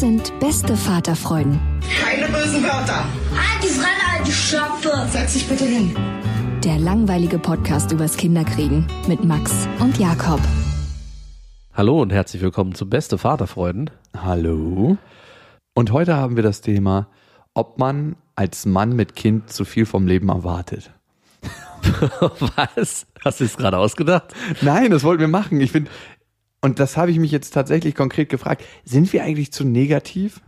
Das sind beste Vaterfreuden. Keine bösen Wörter. Halt die Fremde, alte Schöpfe. Setz dich bitte hin. Der langweilige Podcast übers Kinderkriegen mit Max und Jakob. Hallo und herzlich willkommen zu Beste Vaterfreuden. Hallo. Und heute haben wir das Thema ob man als Mann mit Kind zu viel vom Leben erwartet. Was? Hast du es gerade ausgedacht? Nein, das wollten wir machen. Ich finde, und das habe ich mich jetzt tatsächlich konkret gefragt. Sind wir eigentlich zu negativ?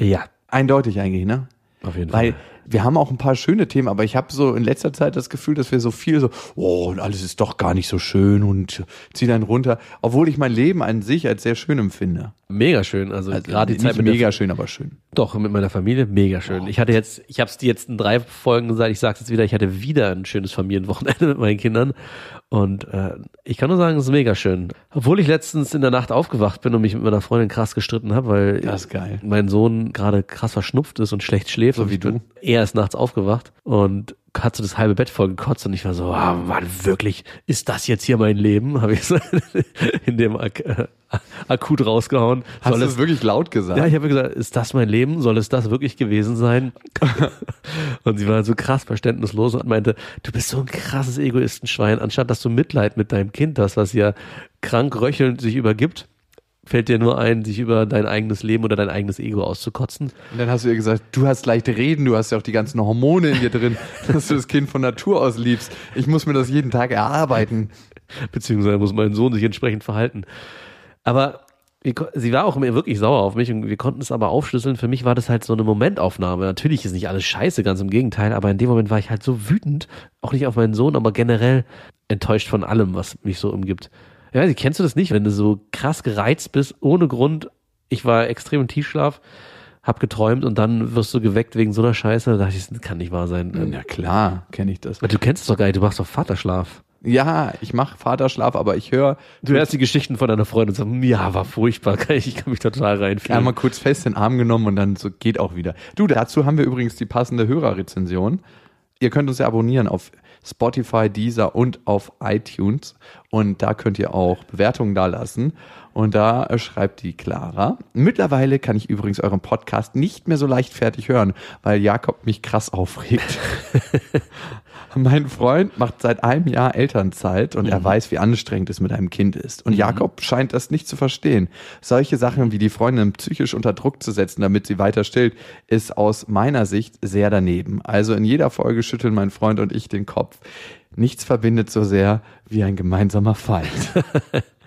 Ja. Eindeutig eigentlich, ne? Auf jeden Fall. Weil wir haben auch ein paar schöne Themen, aber ich habe so in letzter Zeit das Gefühl, dass wir so viel so, oh, und alles ist doch gar nicht so schön und zieh dann runter, obwohl ich mein Leben an sich als sehr schön empfinde. Mega schön, also, also gerade die Zeit nicht mega schön, aber schön. Doch mit meiner Familie mega schön. Oh. Ich hatte jetzt, ich habe es dir jetzt in drei Folgen gesagt, ich sage jetzt wieder, ich hatte wieder ein schönes Familienwochenende mit meinen Kindern und äh, ich kann nur sagen, es ist mega schön. Obwohl ich letztens in der Nacht aufgewacht bin und mich mit meiner Freundin krass gestritten habe, weil das geil. mein Sohn gerade krass verschnupft ist und schlecht schläft. So wie du. Er ist nachts aufgewacht und hat so das halbe Bett voll gekotzt und ich war so, ah, Mann, wirklich, ist das jetzt hier mein Leben? Habe ich so in dem Ak äh, akut rausgehauen. Hast Soll du es wirklich laut gesagt? Ja, ich habe gesagt, ist das mein Leben? Soll es das wirklich gewesen sein? und sie war so krass verständnislos und meinte, du bist so ein krasses Egoistenschwein, anstatt dass du Mitleid mit deinem Kind hast, was ja krank röchelnd sich übergibt fällt dir nur ein, sich über dein eigenes Leben oder dein eigenes Ego auszukotzen. Und dann hast du ihr gesagt, du hast leicht reden, du hast ja auch die ganzen Hormone in dir drin, dass du das Kind von Natur aus liebst. Ich muss mir das jeden Tag erarbeiten. Beziehungsweise muss mein Sohn sich entsprechend verhalten. Aber sie war auch wirklich sauer auf mich und wir konnten es aber aufschlüsseln. Für mich war das halt so eine Momentaufnahme. Natürlich ist nicht alles scheiße, ganz im Gegenteil, aber in dem Moment war ich halt so wütend, auch nicht auf meinen Sohn, aber generell enttäuscht von allem, was mich so umgibt. Ja, kennst du das nicht, wenn du so krass gereizt bist, ohne Grund? Ich war extrem im Tiefschlaf, hab geträumt und dann wirst du geweckt wegen so einer Scheiße. Da dachte ich, das kann nicht wahr sein. Ja klar, kenne ich das. Aber du kennst es doch gar nicht, du machst doch Vaterschlaf. Ja, ich mache Vaterschlaf, aber ich höre. Du hörst die Geschichten von deiner Freundin und sagst, ja, war furchtbar, ich kann mich total reinfühlen. Einmal kurz fest in den Arm genommen und dann so geht auch wieder. Du, dazu haben wir übrigens die passende Hörerrezension. Ihr könnt uns ja abonnieren auf Spotify, Deezer und auf iTunes. Und da könnt ihr auch Bewertungen da lassen. Und da schreibt die Clara. Mittlerweile kann ich übrigens euren Podcast nicht mehr so leichtfertig hören, weil Jakob mich krass aufregt. mein Freund macht seit einem Jahr Elternzeit und mhm. er weiß, wie anstrengend es mit einem Kind ist. Und mhm. Jakob scheint das nicht zu verstehen. Solche Sachen wie die Freundin psychisch unter Druck zu setzen, damit sie weiter stillt, ist aus meiner Sicht sehr daneben. Also in jeder Folge schütteln mein Freund und ich den Kopf. Nichts verbindet so sehr wie ein gemeinsamer Feind.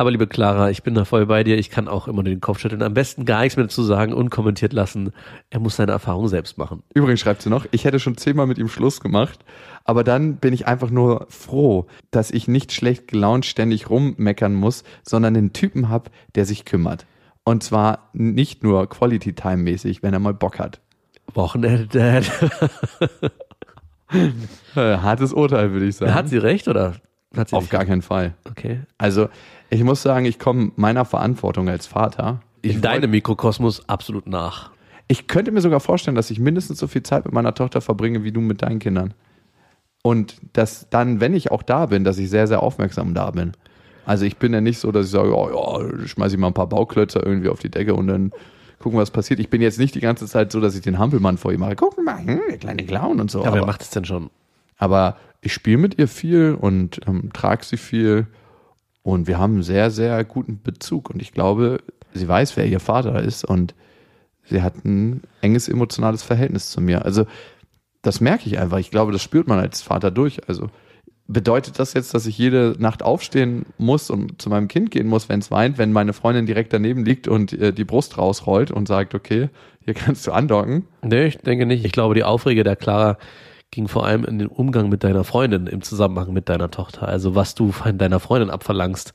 Aber liebe Clara, ich bin da voll bei dir. Ich kann auch immer den Kopf schütteln. Am besten gar nichts mehr dazu sagen, unkommentiert lassen. Er muss seine Erfahrung selbst machen. Übrigens schreibt sie noch, ich hätte schon zehnmal mit ihm Schluss gemacht. Aber dann bin ich einfach nur froh, dass ich nicht schlecht gelaunt ständig rummeckern muss, sondern einen Typen habe, der sich kümmert. Und zwar nicht nur Quality Time mäßig, wenn er mal Bock hat. Wochenende Dad. Hartes Urteil, würde ich sagen. Hat sie recht oder? Hat sie Auf gar keinen Fall. Okay. Also ich muss sagen, ich komme meiner Verantwortung als Vater. In deinem Mikrokosmos absolut nach. Ich könnte mir sogar vorstellen, dass ich mindestens so viel Zeit mit meiner Tochter verbringe wie du mit deinen Kindern. Und dass dann, wenn ich auch da bin, dass ich sehr, sehr aufmerksam da bin. Also ich bin ja nicht so, dass ich sage, oh, ja, schmeiße ich mal ein paar Bauklötze irgendwie auf die Decke und dann gucken, was passiert. Ich bin jetzt nicht die ganze Zeit so, dass ich den Hampelmann vor ihm mache. Guck mal, hm, der kleine Clown und so. Ja, aber wer macht es denn schon? Aber ich spiele mit ihr viel und ähm, trage sie viel und wir haben einen sehr, sehr guten Bezug. Und ich glaube, sie weiß, wer ihr Vater ist und sie hat ein enges emotionales Verhältnis zu mir. Also das merke ich einfach. Ich glaube, das spürt man als Vater durch. Also bedeutet das jetzt, dass ich jede Nacht aufstehen muss und zu meinem Kind gehen muss, wenn es weint, wenn meine Freundin direkt daneben liegt und äh, die Brust rausrollt und sagt, okay, hier kannst du andocken? Nee, ich denke nicht. Ich glaube, die Aufrege der Clara ging vor allem in den Umgang mit deiner Freundin im Zusammenhang mit deiner Tochter. Also was du von deiner Freundin abverlangst.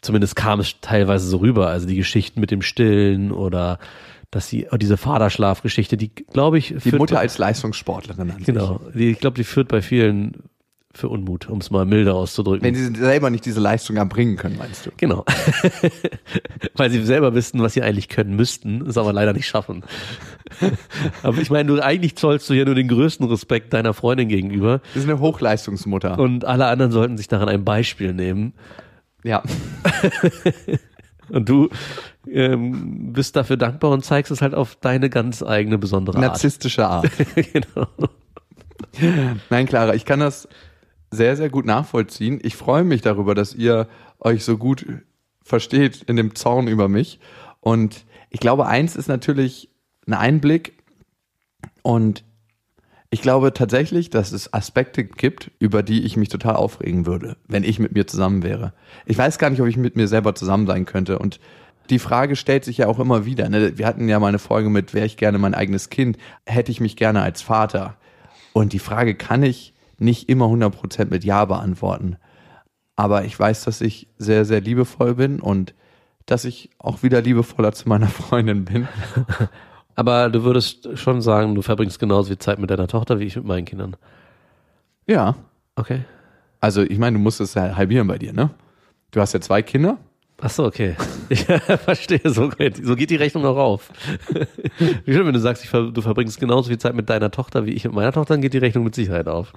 Zumindest kam es teilweise so rüber. Also die Geschichten mit dem Stillen oder dass sie, oh, diese Vaterschlafgeschichte, die glaube ich. Die Mutter als Leistungssportlerin an Genau. Die, ich glaube, die führt bei vielen für Unmut, um es mal milder auszudrücken. Wenn sie selber nicht diese Leistung erbringen können, meinst du? Genau. Weil sie selber wissen, was sie eigentlich können müssten, es aber leider nicht schaffen. aber ich meine, du eigentlich zollst du ja nur den größten Respekt deiner Freundin gegenüber. Das ist eine Hochleistungsmutter. Und alle anderen sollten sich daran ein Beispiel nehmen. Ja. Und du ähm, bist dafür dankbar und zeigst es halt auf deine ganz eigene besondere Art. Narzisstische Art. genau. Nein, Clara, ich kann das sehr, sehr gut nachvollziehen. Ich freue mich darüber, dass ihr euch so gut versteht in dem Zaun über mich. Und ich glaube, eins ist natürlich ein Einblick und ich glaube tatsächlich, dass es Aspekte gibt, über die ich mich total aufregen würde, wenn ich mit mir zusammen wäre. Ich weiß gar nicht, ob ich mit mir selber zusammen sein könnte. Und die Frage stellt sich ja auch immer wieder. Ne? Wir hatten ja mal eine Folge mit, wäre ich gerne mein eigenes Kind, hätte ich mich gerne als Vater. Und die Frage kann ich nicht immer 100% mit Ja beantworten. Aber ich weiß, dass ich sehr, sehr liebevoll bin und dass ich auch wieder liebevoller zu meiner Freundin bin. Aber du würdest schon sagen, du verbringst genauso viel Zeit mit deiner Tochter wie ich mit meinen Kindern. Ja. Okay. Also ich meine, du musst es halbieren bei dir, ne? Du hast ja zwei Kinder. Ach so, okay. Ich verstehe, so geht, so geht die Rechnung auch auf. Wie schön, wenn du sagst, ich, du verbringst genauso viel Zeit mit deiner Tochter wie ich mit meiner Tochter, dann geht die Rechnung mit Sicherheit auf.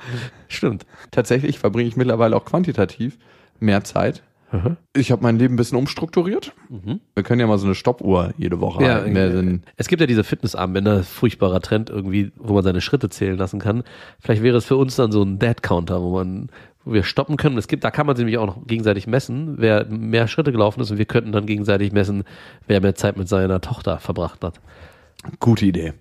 Stimmt. Tatsächlich verbringe ich mittlerweile auch quantitativ mehr Zeit. Mhm. Ich habe mein Leben ein bisschen umstrukturiert. Mhm. Wir können ja mal so eine Stoppuhr jede Woche ja, haben. Es gibt ja diese Fitnessarmbänder, furchtbarer Trend irgendwie, wo man seine Schritte zählen lassen kann. Vielleicht wäre es für uns dann so ein Dead-Counter, wo man wo wir stoppen können. Es gibt, da kann man sich nämlich auch noch gegenseitig messen, wer mehr Schritte gelaufen ist und wir könnten dann gegenseitig messen, wer mehr Zeit mit seiner Tochter verbracht hat. Gute Idee.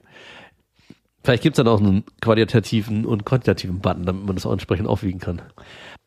Vielleicht gibt es dann auch einen qualitativen und quantitativen Button, damit man das auch entsprechend aufwiegen kann.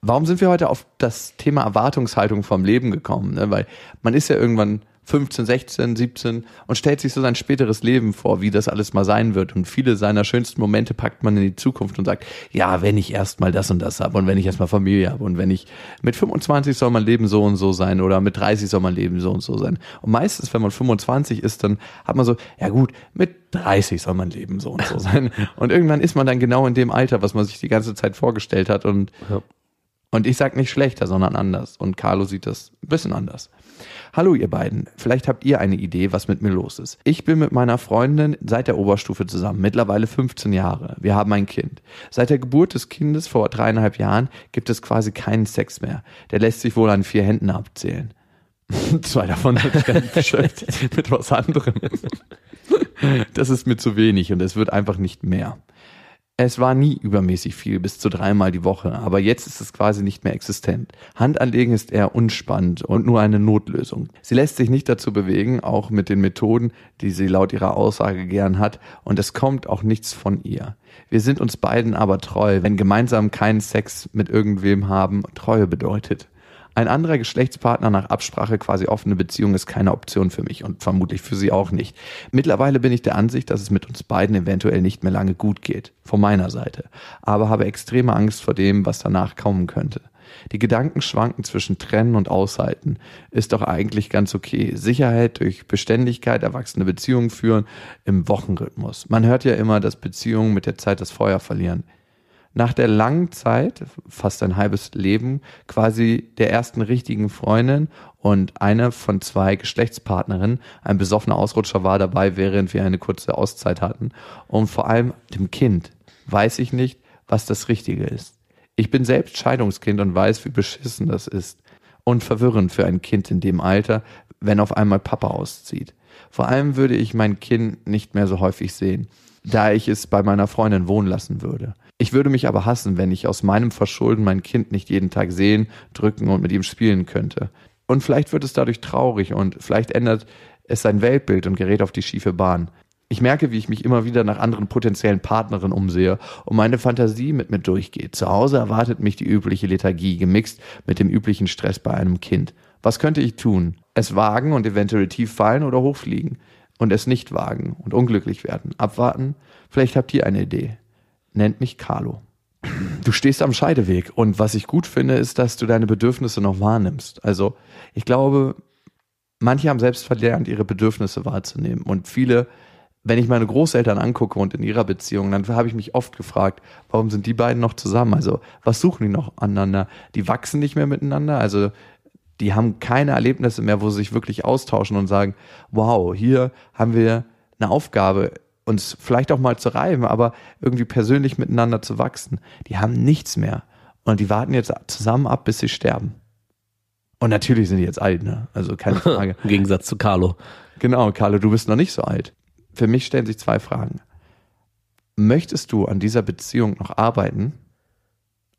Warum sind wir heute auf das Thema Erwartungshaltung vom Leben gekommen? Ne? Weil man ist ja irgendwann 15, 16, 17 und stellt sich so sein späteres Leben vor, wie das alles mal sein wird. Und viele seiner schönsten Momente packt man in die Zukunft und sagt, ja, wenn ich erst mal das und das habe und wenn ich erst mal Familie habe und wenn ich mit 25 soll mein Leben so und so sein oder mit 30 soll mein Leben so und so sein. Und meistens, wenn man 25 ist, dann hat man so, ja gut, mit 30 soll mein Leben so und so sein. Und irgendwann ist man dann genau in dem Alter, was man sich die ganze Zeit vorgestellt hat und ja. Und ich sag nicht schlechter, sondern anders. Und Carlo sieht das ein bisschen anders. Hallo ihr beiden, vielleicht habt ihr eine Idee, was mit mir los ist. Ich bin mit meiner Freundin seit der Oberstufe zusammen, mittlerweile 15 Jahre. Wir haben ein Kind. Seit der Geburt des Kindes vor dreieinhalb Jahren gibt es quasi keinen Sex mehr. Der lässt sich wohl an vier Händen abzählen. Zwei davon sind mit was anderem. Das ist mir zu wenig und es wird einfach nicht mehr. Es war nie übermäßig viel, bis zu dreimal die Woche, aber jetzt ist es quasi nicht mehr existent. Handanlegen ist eher unspannend und nur eine Notlösung. Sie lässt sich nicht dazu bewegen, auch mit den Methoden, die sie laut ihrer Aussage gern hat, und es kommt auch nichts von ihr. Wir sind uns beiden aber treu, wenn gemeinsam keinen Sex mit irgendwem haben Treue bedeutet. Ein anderer Geschlechtspartner nach Absprache quasi offene Beziehung ist keine Option für mich und vermutlich für sie auch nicht. Mittlerweile bin ich der Ansicht, dass es mit uns beiden eventuell nicht mehr lange gut geht, von meiner Seite, aber habe extreme Angst vor dem, was danach kommen könnte. Die Gedanken schwanken zwischen Trennen und Aushalten. Ist doch eigentlich ganz okay. Sicherheit durch Beständigkeit, erwachsene Beziehungen führen im Wochenrhythmus. Man hört ja immer, dass Beziehungen mit der Zeit das Feuer verlieren nach der langen Zeit, fast ein halbes Leben, quasi der ersten richtigen Freundin und eine von zwei Geschlechtspartnerinnen, ein besoffener Ausrutscher war dabei, während wir eine kurze Auszeit hatten, und vor allem dem Kind, weiß ich nicht, was das Richtige ist. Ich bin selbst Scheidungskind und weiß, wie beschissen das ist. Und verwirrend für ein Kind in dem Alter, wenn auf einmal Papa auszieht. Vor allem würde ich mein Kind nicht mehr so häufig sehen, da ich es bei meiner Freundin wohnen lassen würde. Ich würde mich aber hassen, wenn ich aus meinem Verschulden mein Kind nicht jeden Tag sehen, drücken und mit ihm spielen könnte. Und vielleicht wird es dadurch traurig und vielleicht ändert es sein Weltbild und gerät auf die schiefe Bahn. Ich merke, wie ich mich immer wieder nach anderen potenziellen Partnerinnen umsehe und meine Fantasie mit mir durchgeht. Zu Hause erwartet mich die übliche Lethargie, gemixt mit dem üblichen Stress bei einem Kind. Was könnte ich tun? Es wagen und eventuell tief fallen oder hochfliegen? Und es nicht wagen und unglücklich werden? Abwarten? Vielleicht habt ihr eine Idee. Nennt mich Carlo. Du stehst am Scheideweg und was ich gut finde, ist, dass du deine Bedürfnisse noch wahrnimmst. Also ich glaube, manche haben selbst verlernt, ihre Bedürfnisse wahrzunehmen und viele wenn ich meine Großeltern angucke und in ihrer Beziehung, dann habe ich mich oft gefragt, warum sind die beiden noch zusammen? Also, was suchen die noch aneinander? Die wachsen nicht mehr miteinander, also die haben keine Erlebnisse mehr, wo sie sich wirklich austauschen und sagen, wow, hier haben wir eine Aufgabe, uns vielleicht auch mal zu reiben, aber irgendwie persönlich miteinander zu wachsen. Die haben nichts mehr. Und die warten jetzt zusammen ab, bis sie sterben. Und natürlich sind die jetzt alt, ne? Also keine Frage. Im Gegensatz zu Carlo. Genau, Carlo, du bist noch nicht so alt. Für mich stellen sich zwei Fragen. Möchtest du an dieser Beziehung noch arbeiten?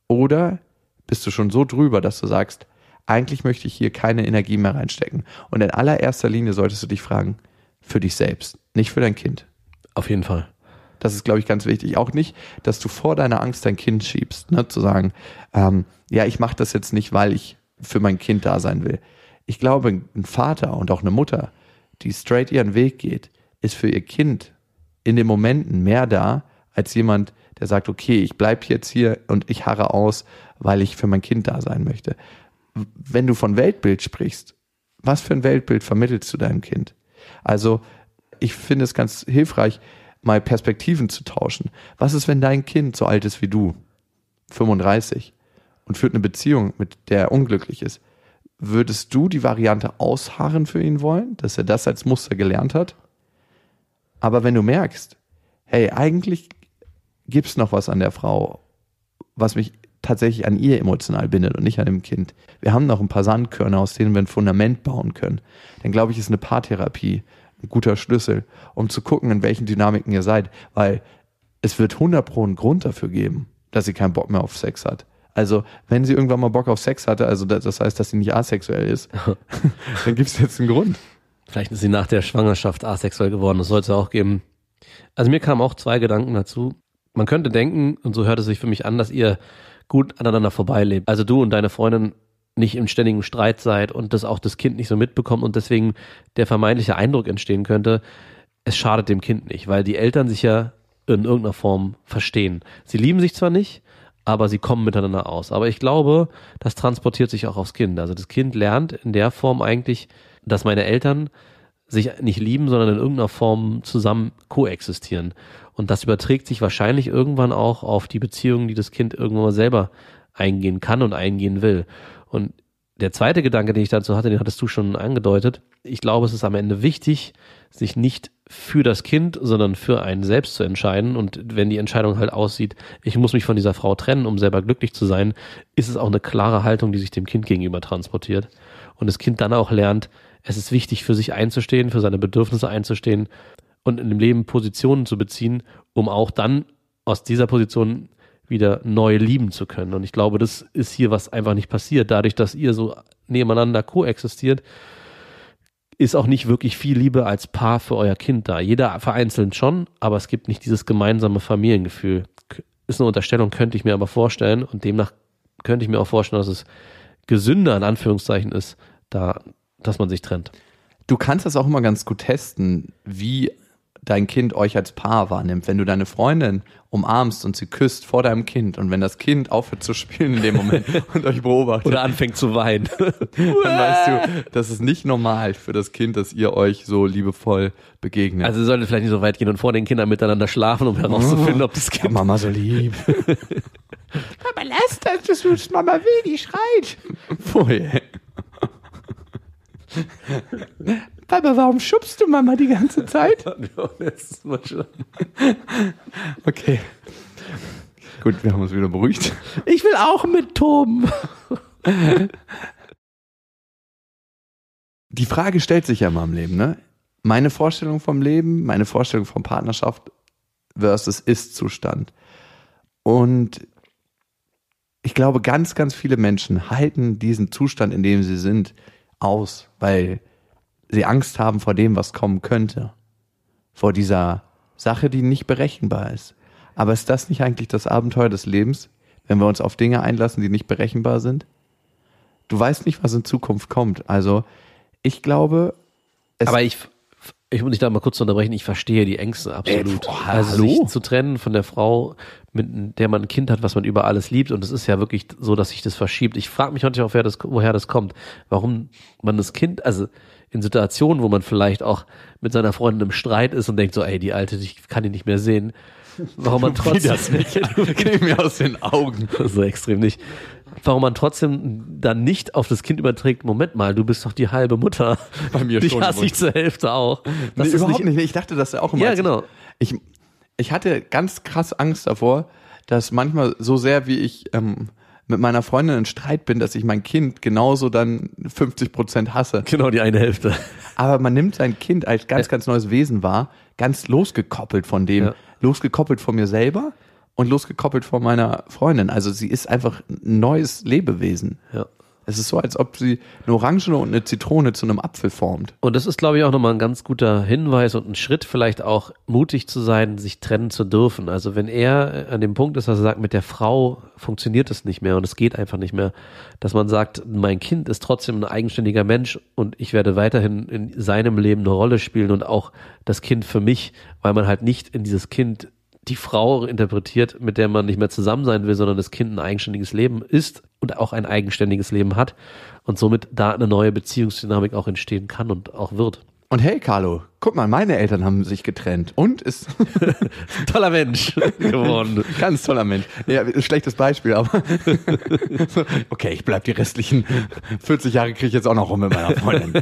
Oder bist du schon so drüber, dass du sagst, eigentlich möchte ich hier keine Energie mehr reinstecken? Und in allererster Linie solltest du dich fragen, für dich selbst, nicht für dein Kind. Auf jeden Fall. Das ist, glaube ich, ganz wichtig. Auch nicht, dass du vor deiner Angst dein Kind schiebst, ne? zu sagen, ähm, ja, ich mache das jetzt nicht, weil ich für mein Kind da sein will. Ich glaube, ein Vater und auch eine Mutter, die straight ihren Weg geht, ist für ihr Kind in den Momenten mehr da, als jemand, der sagt, okay, ich bleibe jetzt hier und ich harre aus, weil ich für mein Kind da sein möchte. Wenn du von Weltbild sprichst, was für ein Weltbild vermittelst du deinem Kind? Also, ich finde es ganz hilfreich, mal Perspektiven zu tauschen. Was ist, wenn dein Kind so alt ist wie du, 35, und führt eine Beziehung, mit der er unglücklich ist? Würdest du die Variante ausharren für ihn wollen, dass er das als Muster gelernt hat? Aber wenn du merkst, hey, eigentlich gibt es noch was an der Frau, was mich tatsächlich an ihr emotional bindet und nicht an dem Kind. Wir haben noch ein paar Sandkörner, aus denen wir ein Fundament bauen können. Dann glaube ich, ist eine Paartherapie guter Schlüssel, um zu gucken, in welchen Dynamiken ihr seid. Weil es wird 100 pro einen Grund dafür geben, dass sie keinen Bock mehr auf Sex hat. Also, wenn sie irgendwann mal Bock auf Sex hatte, also das heißt, dass sie nicht asexuell ist, dann gibt es jetzt einen Grund. Vielleicht ist sie nach der Schwangerschaft asexuell geworden. Das sollte es auch geben. Also mir kamen auch zwei Gedanken dazu. Man könnte denken, und so hört es sich für mich an, dass ihr gut aneinander vorbeilebt. Also du und deine Freundin nicht im ständigen Streit seid und das auch das Kind nicht so mitbekommt und deswegen der vermeintliche Eindruck entstehen könnte, es schadet dem Kind nicht, weil die Eltern sich ja in irgendeiner Form verstehen. Sie lieben sich zwar nicht, aber sie kommen miteinander aus. Aber ich glaube, das transportiert sich auch aufs Kind. Also das Kind lernt in der Form eigentlich, dass meine Eltern sich nicht lieben, sondern in irgendeiner Form zusammen koexistieren. Und das überträgt sich wahrscheinlich irgendwann auch auf die Beziehungen, die das Kind irgendwann mal selber eingehen kann und eingehen will. Und der zweite Gedanke, den ich dazu hatte, den hattest du schon angedeutet. Ich glaube, es ist am Ende wichtig, sich nicht für das Kind, sondern für einen selbst zu entscheiden. Und wenn die Entscheidung halt aussieht, ich muss mich von dieser Frau trennen, um selber glücklich zu sein, ist es auch eine klare Haltung, die sich dem Kind gegenüber transportiert. Und das Kind dann auch lernt, es ist wichtig, für sich einzustehen, für seine Bedürfnisse einzustehen und in dem Leben Positionen zu beziehen, um auch dann aus dieser Position wieder neu lieben zu können. Und ich glaube, das ist hier was einfach nicht passiert. Dadurch, dass ihr so nebeneinander koexistiert, ist auch nicht wirklich viel Liebe als Paar für euer Kind da. Jeder vereinzelt schon, aber es gibt nicht dieses gemeinsame Familiengefühl. Ist eine Unterstellung, könnte ich mir aber vorstellen. Und demnach könnte ich mir auch vorstellen, dass es gesünder in Anführungszeichen ist, da dass man sich trennt. Du kannst das auch immer ganz gut testen, wie dein Kind euch als Paar wahrnimmt. Wenn du deine Freundin umarmst und sie küsst vor deinem Kind und wenn das Kind aufhört zu spielen in dem Moment und euch beobachtet. Oder anfängt zu weinen. dann weißt du, das ist nicht normal für das Kind, dass ihr euch so liebevoll begegnet. Also ihr solltet vielleicht nicht so weit gehen und vor den Kindern miteinander schlafen, um herauszufinden, ob das Kind... Mama so lieb. Papa, lass das, das ist Mama will, die schreit. Vorher. Papa, warum schubst du Mama die ganze Zeit? okay. Gut, wir haben uns wieder beruhigt. Ich will auch mit Toben. Die Frage stellt sich ja mal im Leben, ne? Meine Vorstellung vom Leben, meine Vorstellung von Partnerschaft versus Ist-Zustand. Und ich glaube, ganz, ganz viele Menschen halten diesen Zustand, in dem sie sind, aus, weil sie Angst haben vor dem, was kommen könnte. Vor dieser Sache, die nicht berechenbar ist. Aber ist das nicht eigentlich das Abenteuer des Lebens, wenn wir uns auf Dinge einlassen, die nicht berechenbar sind? Du weißt nicht, was in Zukunft kommt. Also, ich glaube, Aber ich, ich muss dich da mal kurz unterbrechen, ich verstehe die Ängste absolut. Äh, boah, also sich zu trennen von der Frau, mit der man ein Kind hat, was man über alles liebt. Und es ist ja wirklich so, dass sich das verschiebt. Ich frage mich manchmal auch, woher das, woher das kommt. Warum man das Kind, also in Situationen, wo man vielleicht auch mit seiner Freundin im Streit ist und denkt so, ey, die Alte, ich kann die nicht mehr sehen. Warum man trotzdem, das nicht. Geh mir aus den Augen. so extrem nicht. Warum man trotzdem dann nicht auf das Kind überträgt, Moment mal, du bist doch die halbe Mutter. Bei mir Dich schon, hasse ich zur Hälfte auch. Das nee, ist überhaupt nicht. Ich dachte das ja auch immer. Ja, genau. Ich, ich hatte ganz krass Angst davor, dass manchmal so sehr wie ich ähm, mit meiner Freundin in Streit bin, dass ich mein Kind genauso dann 50 Prozent hasse. Genau, die eine Hälfte. Aber man nimmt sein Kind als ganz, ganz neues Wesen wahr, ganz losgekoppelt von dem, Ja. losgekoppelt von mir selber und losgekoppelt von meiner Freundin. Also sie ist einfach ein neues Lebewesen. Ja. Es ist so, als ob sie eine Orange und eine Zitrone zu einem Apfel formt. Und das ist, glaube ich, auch nochmal ein ganz guter Hinweis und ein Schritt, vielleicht auch mutig zu sein, sich trennen zu dürfen. Also wenn er an dem Punkt ist, dass er sagt, mit der Frau funktioniert es nicht mehr und es geht einfach nicht mehr, dass man sagt, mein Kind ist trotzdem ein eigenständiger Mensch und ich werde weiterhin in seinem Leben eine Rolle spielen und auch das Kind für mich, weil man halt nicht in dieses Kind die Frau interpretiert, mit der man nicht mehr zusammen sein will, sondern das Kind ein eigenständiges Leben ist und auch ein eigenständiges Leben hat und somit da eine neue Beziehungsdynamik auch entstehen kann und auch wird. Und hey, Carlo, guck mal, meine Eltern haben sich getrennt und ist Ein toller Mensch geworden. ganz toller Mensch. Ja, schlechtes Beispiel, aber okay, ich bleib die restlichen 40 Jahre kriege ich jetzt auch noch rum mit meiner Freundin.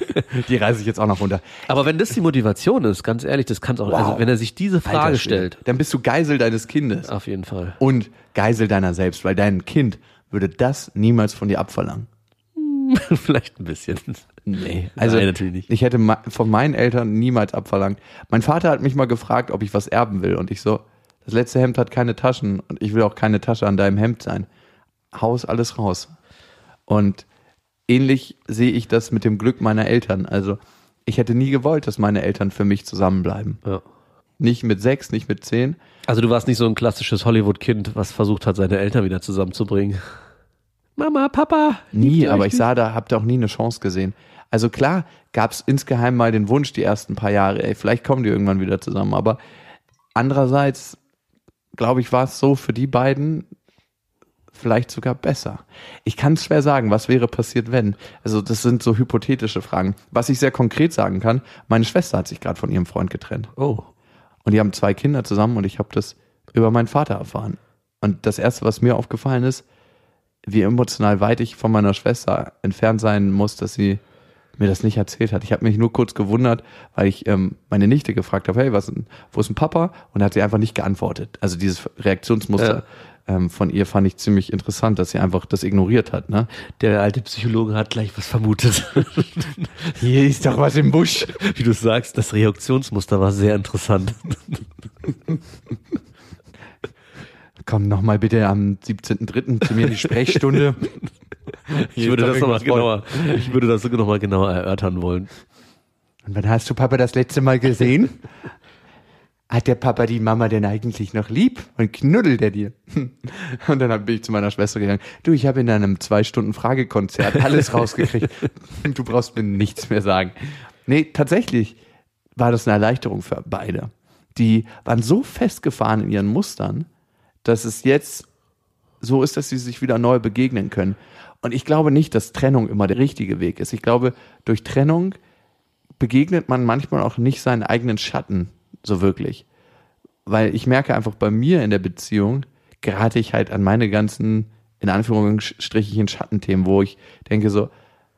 Die reise ich jetzt auch noch runter. Aber wenn das die Motivation ist, ganz ehrlich, das kann es auch, Wow. also wenn er sich diese Frage stellt, dann bist du Geisel deines Kindes auf jeden Fall. und Geisel deiner selbst, weil dein Kind würde das niemals von dir abverlangen. Vielleicht ein bisschen. Nee, also Nein, natürlich nicht. ich hätte von meinen Eltern niemals abverlangt. Mein Vater hat mich mal gefragt, ob ich was erben will und ich so, das letzte Hemd hat keine Taschen und ich will auch keine Tasche an deinem Hemd sein. Haus alles raus. Und ähnlich sehe ich das mit dem Glück meiner Eltern. Also ich hätte nie gewollt, dass meine Eltern für mich zusammenbleiben. Ja. Nicht mit sechs, nicht mit zehn. Also du warst nicht so ein klassisches Hollywood-Kind, was versucht hat, seine Eltern wieder zusammenzubringen. Mama, Papa. Nie, aber ich sah da, hab da auch nie eine Chance gesehen. Also klar gab es insgeheim mal den Wunsch die ersten paar Jahre, ey, vielleicht kommen die irgendwann wieder zusammen. Aber andererseits, glaube ich, war es so für die beiden vielleicht sogar besser. Ich kann es schwer sagen, was wäre passiert, wenn. Also das sind so hypothetische Fragen. Was ich sehr konkret sagen kann, meine Schwester hat sich gerade von ihrem Freund getrennt. Oh. Und die haben zwei Kinder zusammen und ich habe das über meinen Vater erfahren. Und das Erste, was mir aufgefallen ist, wie emotional weit ich von meiner Schwester entfernt sein muss, dass sie mir das nicht erzählt hat. Ich habe mich nur kurz gewundert, weil ich ähm, meine Nichte gefragt habe, hey, was, wo ist ein Papa? Und hat sie einfach nicht geantwortet. Also dieses Reaktionsmuster ähm, von ihr fand ich ziemlich interessant, dass sie einfach das ignoriert hat. Ne? Der alte Psychologe hat gleich was vermutet. Hier ist doch was im Busch. Wie du sagst, das Reaktionsmuster war sehr interessant. Komm noch mal bitte am 17.03. zu mir in die Sprechstunde. Ich würde das nochmal genauer, ich würde das noch mal genauer erörtern wollen. Und wann hast du Papa das letzte Mal gesehen? Hat der Papa die Mama denn eigentlich noch lieb? Und knuddelt er dir? Und dann bin ich zu meiner Schwester gegangen. Du, ich habe in einem zwei Stunden Fragekonzert alles rausgekriegt. Du brauchst mir nichts mehr sagen. Nee, tatsächlich war das eine Erleichterung für beide. Die waren so festgefahren in ihren Mustern, dass es jetzt so ist, dass sie sich wieder neu begegnen können. Und ich glaube nicht, dass Trennung immer der richtige Weg ist. Ich glaube, durch Trennung begegnet man manchmal auch nicht seinen eigenen Schatten so wirklich. Weil ich merke einfach bei mir in der Beziehung, gerate ich halt an meine ganzen, in Anführungsstrichen, Schattenthemen, wo ich denke so,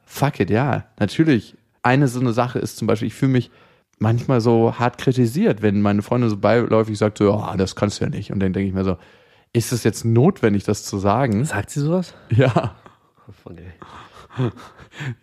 fuck it, ja, natürlich. Eine so eine Sache ist zum Beispiel, ich fühle mich manchmal so hart kritisiert, wenn meine Freundin so beiläufig sagt, so, ja, das kannst du ja nicht. Und dann denke ich mir so, ist es jetzt notwendig, das zu sagen? Sagt sie sowas? Ja. Okay.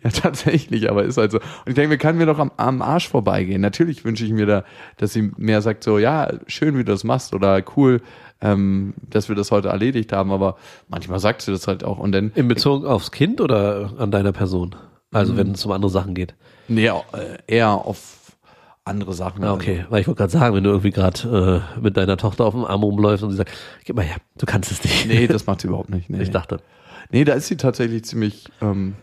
Ja, tatsächlich, aber ist halt so. Und ich denke, mir kann mir doch am, am Arsch vorbeigehen. Natürlich wünsche ich mir da, dass sie mehr sagt, so, ja, schön, wie du das machst oder cool, ähm, dass wir das heute erledigt haben, aber manchmal sagt sie das halt auch. Und dann, In Bezug aufs Kind oder an deiner Person? Also wenn es um andere Sachen geht. nee, äh, eher auf andere Sachen. Ah, okay, weil ich wollte gerade sagen, wenn du irgendwie gerade äh, mit deiner Tochter auf dem Arm rumläufst und sie sagt, gib mal her, du kannst es nicht. Nee, das macht sie überhaupt nicht. Nee. ich dachte. Nee, da ist sie tatsächlich ziemlich ähm,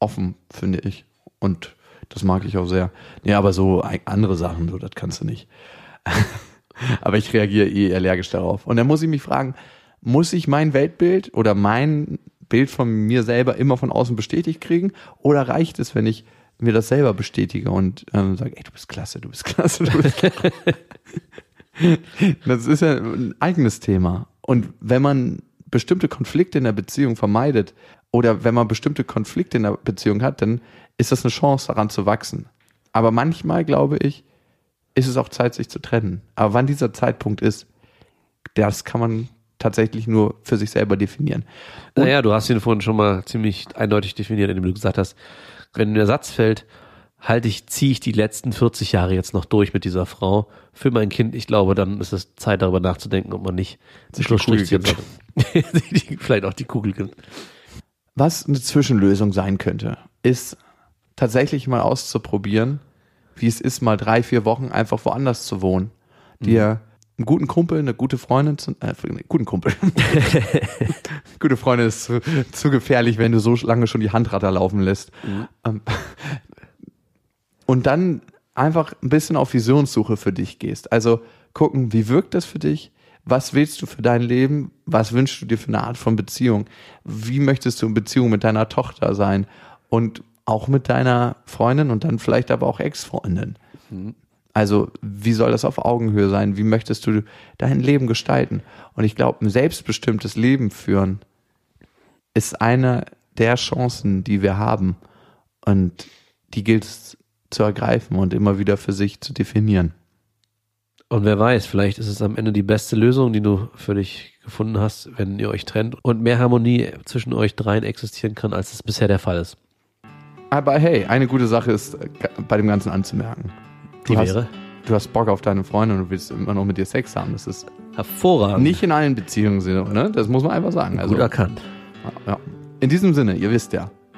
offen, finde ich. Und das mag ich auch sehr. Nee, aber so andere Sachen, so, das kannst du nicht. aber ich reagiere eh allergisch darauf. Und dann muss ich mich fragen, muss ich mein Weltbild oder mein Bild von mir selber immer von außen bestätigt kriegen? Oder reicht es, wenn ich mir das selber bestätige und ähm, sage, ey, du bist klasse, du bist klasse, du bist klasse. Das ist ja ein eigenes Thema. Und wenn man bestimmte Konflikte in der Beziehung vermeidet oder wenn man bestimmte Konflikte in der Beziehung hat, dann ist das eine Chance, daran zu wachsen. Aber manchmal, glaube ich, ist es auch Zeit, sich zu trennen. Aber wann dieser Zeitpunkt ist, das kann man tatsächlich nur für sich selber definieren. Naja, du hast ihn vorhin schon mal ziemlich eindeutig definiert, indem du gesagt hast, wenn der Satz fällt, halte ich, ziehe ich die letzten 40 Jahre jetzt noch durch mit dieser Frau für mein Kind, ich glaube, dann ist es Zeit darüber nachzudenken, ob man nicht Sich die- Vielleicht auch die Kugel gibt. Was eine Zwischenlösung sein könnte, ist tatsächlich mal auszuprobieren, wie es ist, mal drei, vier Wochen einfach woanders zu wohnen. Dir einen guten Kumpel, eine gute Freundin, zu, äh, einen guten Kumpel. gute Freundin ist zu, zu gefährlich, wenn du so lange schon die Handratter laufen lässt. Ähm, und dann einfach ein bisschen auf Visionssuche für dich gehst. Also gucken, wie wirkt das für dich? Was willst du für dein Leben? Was wünschst du dir für eine Art von Beziehung? Wie möchtest du in Beziehung mit deiner Tochter sein? Und auch mit deiner Freundin und dann vielleicht aber auch Ex-Freundin. Also, wie soll das auf Augenhöhe sein? Wie möchtest du dein Leben gestalten? Und ich glaube, ein selbstbestimmtes Leben führen ist eine der Chancen, die wir haben. Und die gilt es zu ergreifen und immer wieder für sich zu definieren. Und wer weiß, vielleicht ist es am Ende die beste Lösung, die du für dich gefunden hast, wenn ihr euch trennt und mehr Harmonie zwischen euch dreien existieren kann, als es bisher der Fall ist. Aber hey, eine gute Sache ist bei dem Ganzen anzumerken. Du Die hast, wäre du hast Bock auf deine Freundin und du willst immer noch mit ihr Sex haben. Das ist hervorragend. nicht in allen Beziehungen ne? Das muss man einfach sagen. Also, gut erkannt. ja. In diesem Sinne, ihr wisst ja,